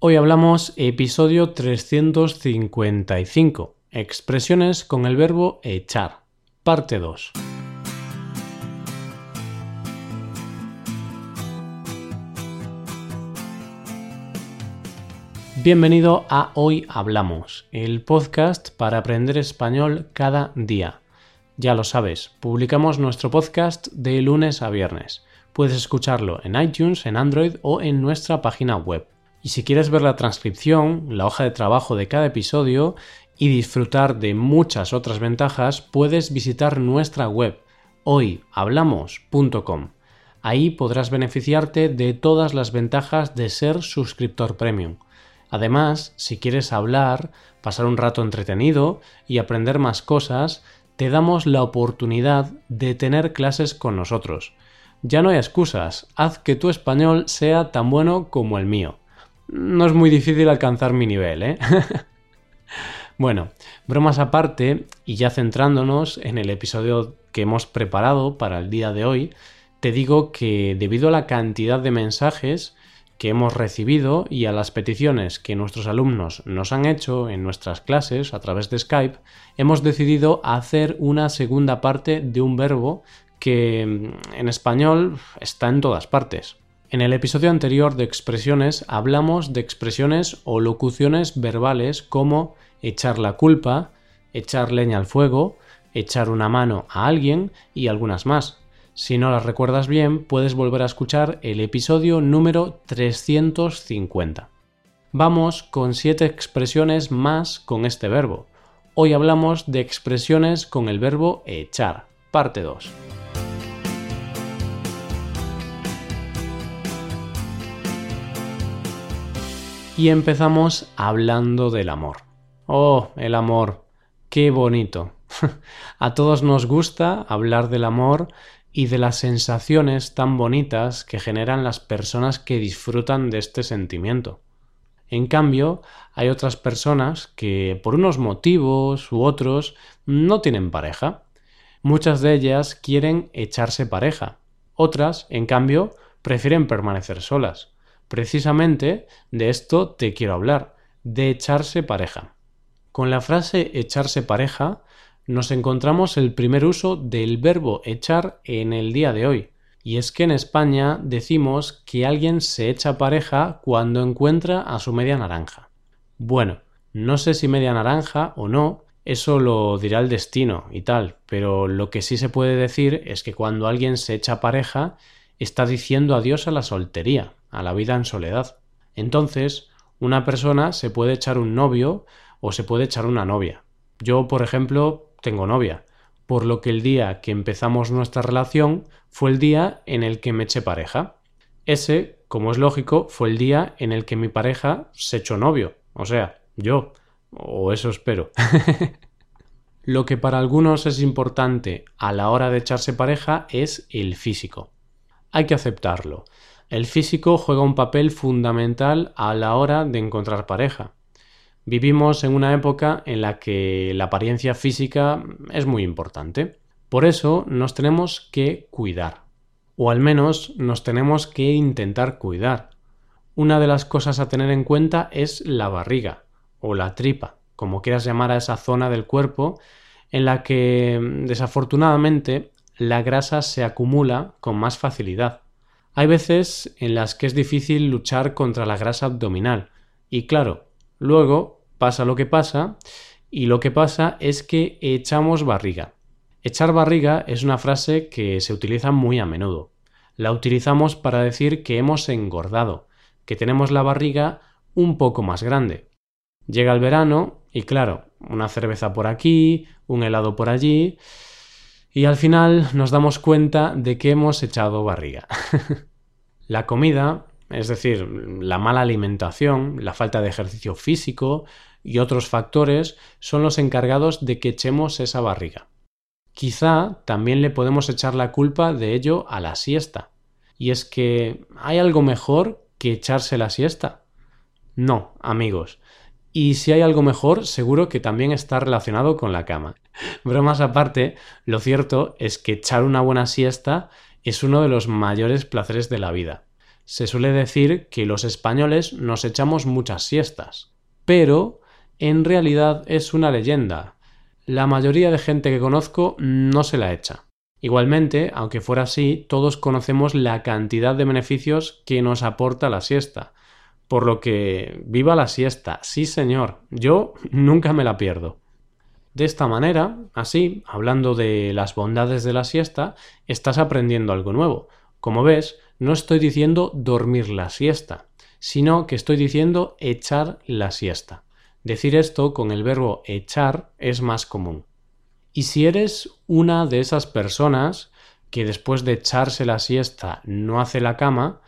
Hoy hablamos episodio 355, expresiones con el verbo echar, parte 2. Bienvenido a Hoy Hablamos, el podcast para aprender español cada día. Ya lo sabes, publicamos nuestro podcast de lunes a viernes. Puedes escucharlo en iTunes, en Android o en nuestra página web. Y si quieres ver la transcripción, la hoja de trabajo de cada episodio y disfrutar de muchas otras ventajas, puedes visitar nuestra web hoyhablamos.com. Ahí podrás beneficiarte de todas las ventajas de ser suscriptor premium. Además, si quieres hablar, pasar un rato entretenido y aprender más cosas, te damos la oportunidad de tener clases con nosotros. Ya no hay excusas, haz que tu español sea tan bueno como el mío no es muy difícil alcanzar mi nivel, ¿eh? bueno, bromas aparte, y ya centrándonos en el episodio que hemos preparado para el día de hoy, te digo que debido a la cantidad de mensajes que hemos recibido y a las peticiones que nuestros alumnos nos han hecho en nuestras clases a través de Skype, hemos decidido hacer una segunda parte de un verbo que mm, en español está en todas partes. En el episodio anterior de expresiones hablamos de expresiones o locuciones verbales como echar la culpa, echar leña al fuego, echar una mano a alguien y algunas más. Si no las recuerdas bien, puedes volver a escuchar el episodio número 350. Vamos con siete expresiones más con este verbo. Hoy hablamos de expresiones con el verbo echar, parte 2. Y empezamos hablando del amor. Oh, el amor. Qué bonito. A todos nos gusta hablar del amor y de las sensaciones tan bonitas que generan las personas que disfrutan de este sentimiento. En cambio, hay otras personas que por unos motivos u otros no tienen pareja. Muchas de ellas quieren echarse pareja. Otras, en cambio, prefieren permanecer solas. Precisamente de esto te quiero hablar, de echarse pareja. Con la frase echarse pareja nos encontramos el primer uso del verbo echar en el día de hoy. Y es que en España decimos que alguien se echa pareja cuando encuentra a su media naranja. Bueno, no sé si media naranja o no, eso lo dirá el destino y tal, pero lo que sí se puede decir es que cuando alguien se echa pareja está diciendo adiós a la soltería, a la vida en soledad. Entonces, una persona se puede echar un novio o se puede echar una novia. Yo, por ejemplo, tengo novia, por lo que el día que empezamos nuestra relación fue el día en el que me eché pareja. Ese, como es lógico, fue el día en el que mi pareja se echó novio, o sea, yo, o eso espero. Lo que para algunos es importante a la hora de echarse pareja es el físico. Hay que aceptarlo. El físico juega un papel fundamental a la hora de encontrar pareja. Vivimos en una época en la que la apariencia física es muy importante. Por eso nos tenemos que cuidar. O al menos nos tenemos que intentar cuidar. Una de las cosas a tener en cuenta es la barriga o la tripa, como quieras llamar a esa zona del cuerpo en la que desafortunadamente la grasa se acumula con más facilidad. Hay veces en las que es difícil luchar contra la grasa abdominal. Y claro, luego pasa lo que pasa y lo que pasa es que echamos barriga. Echar barriga es una frase que se utiliza muy a menudo. La utilizamos para decir que hemos engordado, que tenemos la barriga un poco más grande. Llega el verano y claro, una cerveza por aquí, un helado por allí, y al final nos damos cuenta de que hemos echado barriga. la comida, es decir, la mala alimentación, la falta de ejercicio físico y otros factores son los encargados de que echemos esa barriga. Quizá también le podemos echar la culpa de ello a la siesta. Y es que ¿hay algo mejor que echarse la siesta? No, amigos. Y si hay algo mejor, seguro que también está relacionado con la cama. Bromas aparte, lo cierto es que echar una buena siesta es uno de los mayores placeres de la vida. se suele decir que los españoles nos echamos muchas siestas, pero en realidad es una leyenda. La mayoría de gente que conozco no se la echa. Igualmente, aunque fuera así, todos conocemos la cantidad de beneficios que nos aporta la siesta. Por lo que, viva la siesta, sí señor, yo nunca me la pierdo. De esta manera, así, hablando de las bondades de la siesta, estás aprendiendo algo nuevo. Como ves, no estoy diciendo dormir la siesta, sino que estoy diciendo echar la siesta. Decir esto con el verbo echar es más común. Y si eres una de esas personas que después de echarse la siesta no hace la cama,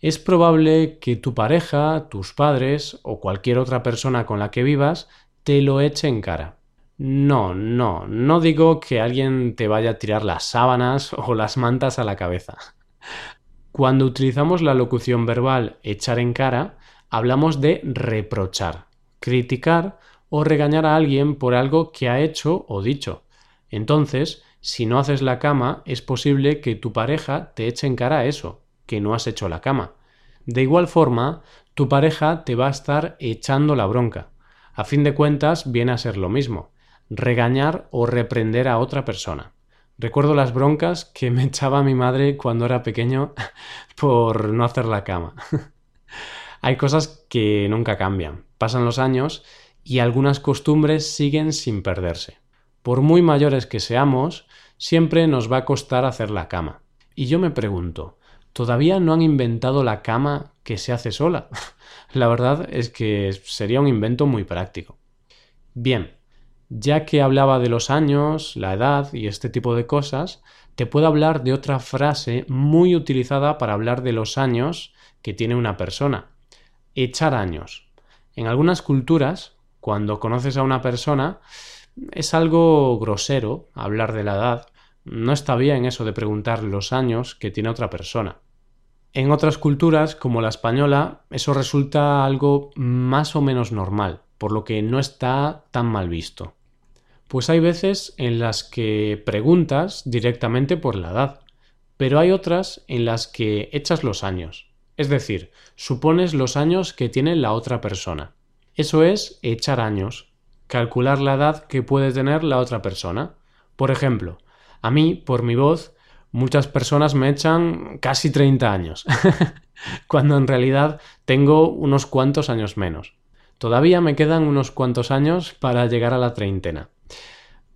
es probable que tu pareja, tus padres o cualquier otra persona con la que vivas te lo eche en cara. No, no, no digo que alguien te vaya a tirar las sábanas o las mantas a la cabeza. Cuando utilizamos la locución verbal echar en cara, hablamos de reprochar, criticar o regañar a alguien por algo que ha hecho o dicho. Entonces, si no haces la cama, es posible que tu pareja te eche en cara eso, que no has hecho la cama. De igual forma, tu pareja te va a estar echando la bronca. A fin de cuentas, viene a ser lo mismo, regañar o reprender a otra persona. Recuerdo las broncas que me echaba mi madre cuando era pequeño por no hacer la cama. Hay cosas que nunca cambian. Pasan los años y algunas costumbres siguen sin perderse. Por muy mayores que seamos, siempre nos va a costar hacer la cama. Y yo me pregunto, ¿todavía no han inventado la cama que se hace sola? la verdad es que sería un invento muy práctico. Bien, ya que hablaba de los años, la edad y este tipo de cosas, te puedo hablar de otra frase muy utilizada para hablar de los años que tiene una persona. Echar años. En algunas culturas, cuando conoces a una persona, es algo grosero hablar de la edad. No está bien eso de preguntar los años que tiene otra persona. En otras culturas, como la española, eso resulta algo más o menos normal, por lo que no está tan mal visto. Pues hay veces en las que preguntas directamente por la edad, pero hay otras en las que echas los años, es decir, supones los años que tiene la otra persona. Eso es echar años, calcular la edad que puede tener la otra persona. Por ejemplo, a mí, por mi voz, muchas personas me echan casi 30 años, cuando en realidad tengo unos cuantos años menos. Todavía me quedan unos cuantos años para llegar a la treintena.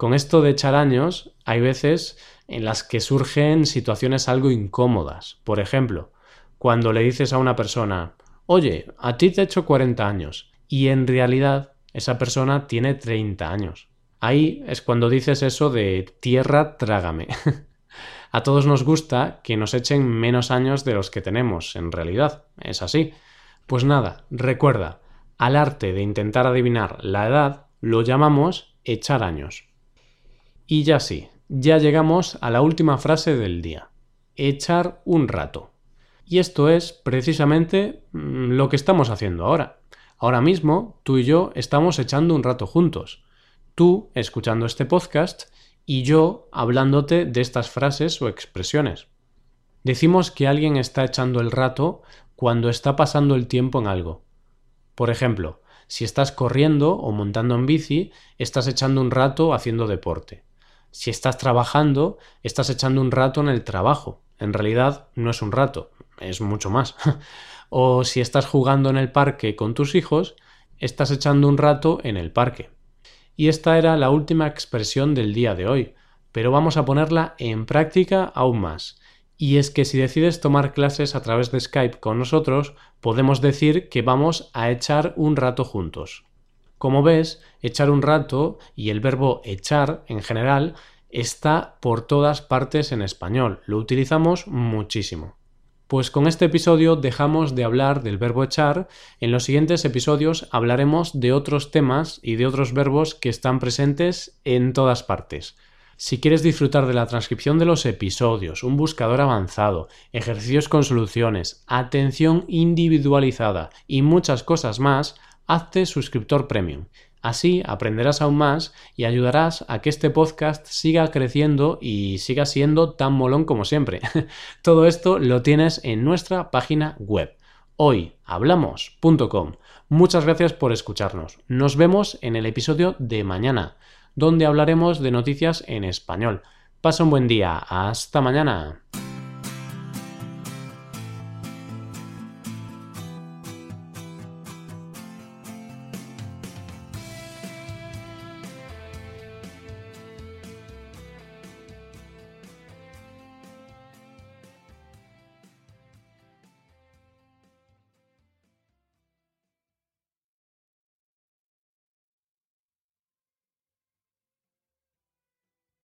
Con esto de echar años, hay veces en las que surgen situaciones algo incómodas. Por ejemplo, cuando le dices a una persona, oye, a ti te he hecho 40 años, y en realidad esa persona tiene 30 años. Ahí es cuando dices eso de tierra trágame. a todos nos gusta que nos echen menos años de los que tenemos, en realidad. Es así. Pues nada, recuerda, al arte de intentar adivinar la edad lo llamamos echar años. Y ya sí, ya llegamos a la última frase del día. Echar un rato. Y esto es precisamente mm, lo que estamos haciendo ahora. Ahora mismo, tú y yo estamos echando un rato juntos. Tú escuchando este podcast y yo hablándote de estas frases o expresiones. Decimos que alguien está echando el rato cuando está pasando el tiempo en algo. Por ejemplo, si estás corriendo o montando en bici, estás echando un rato haciendo deporte. Si estás trabajando, estás echando un rato en el trabajo. En realidad no es un rato, es mucho más. O si estás jugando en el parque con tus hijos, estás echando un rato en el parque. Y esta era la última expresión del día de hoy, pero vamos a ponerla en práctica aún más. Y es que si decides tomar clases a través de Skype con nosotros, podemos decir que vamos a echar un rato juntos. Como ves, echar un rato y el verbo echar en general está por todas partes en español. Lo utilizamos muchísimo. Pues con este episodio dejamos de hablar del verbo echar. En los siguientes episodios hablaremos de otros temas y de otros verbos que están presentes en todas partes. Si quieres disfrutar de la transcripción de los episodios, un buscador avanzado, ejercicios con soluciones, atención individualizada y muchas cosas más, hazte suscriptor premium. Así aprenderás aún más y ayudarás a que este podcast siga creciendo y siga siendo tan molón como siempre. Todo esto lo tienes en nuestra página web hoyhablamos.com. Muchas gracias por escucharnos. Nos vemos en el episodio de mañana, donde hablaremos de noticias en español. Pasa un buen día. Hasta mañana.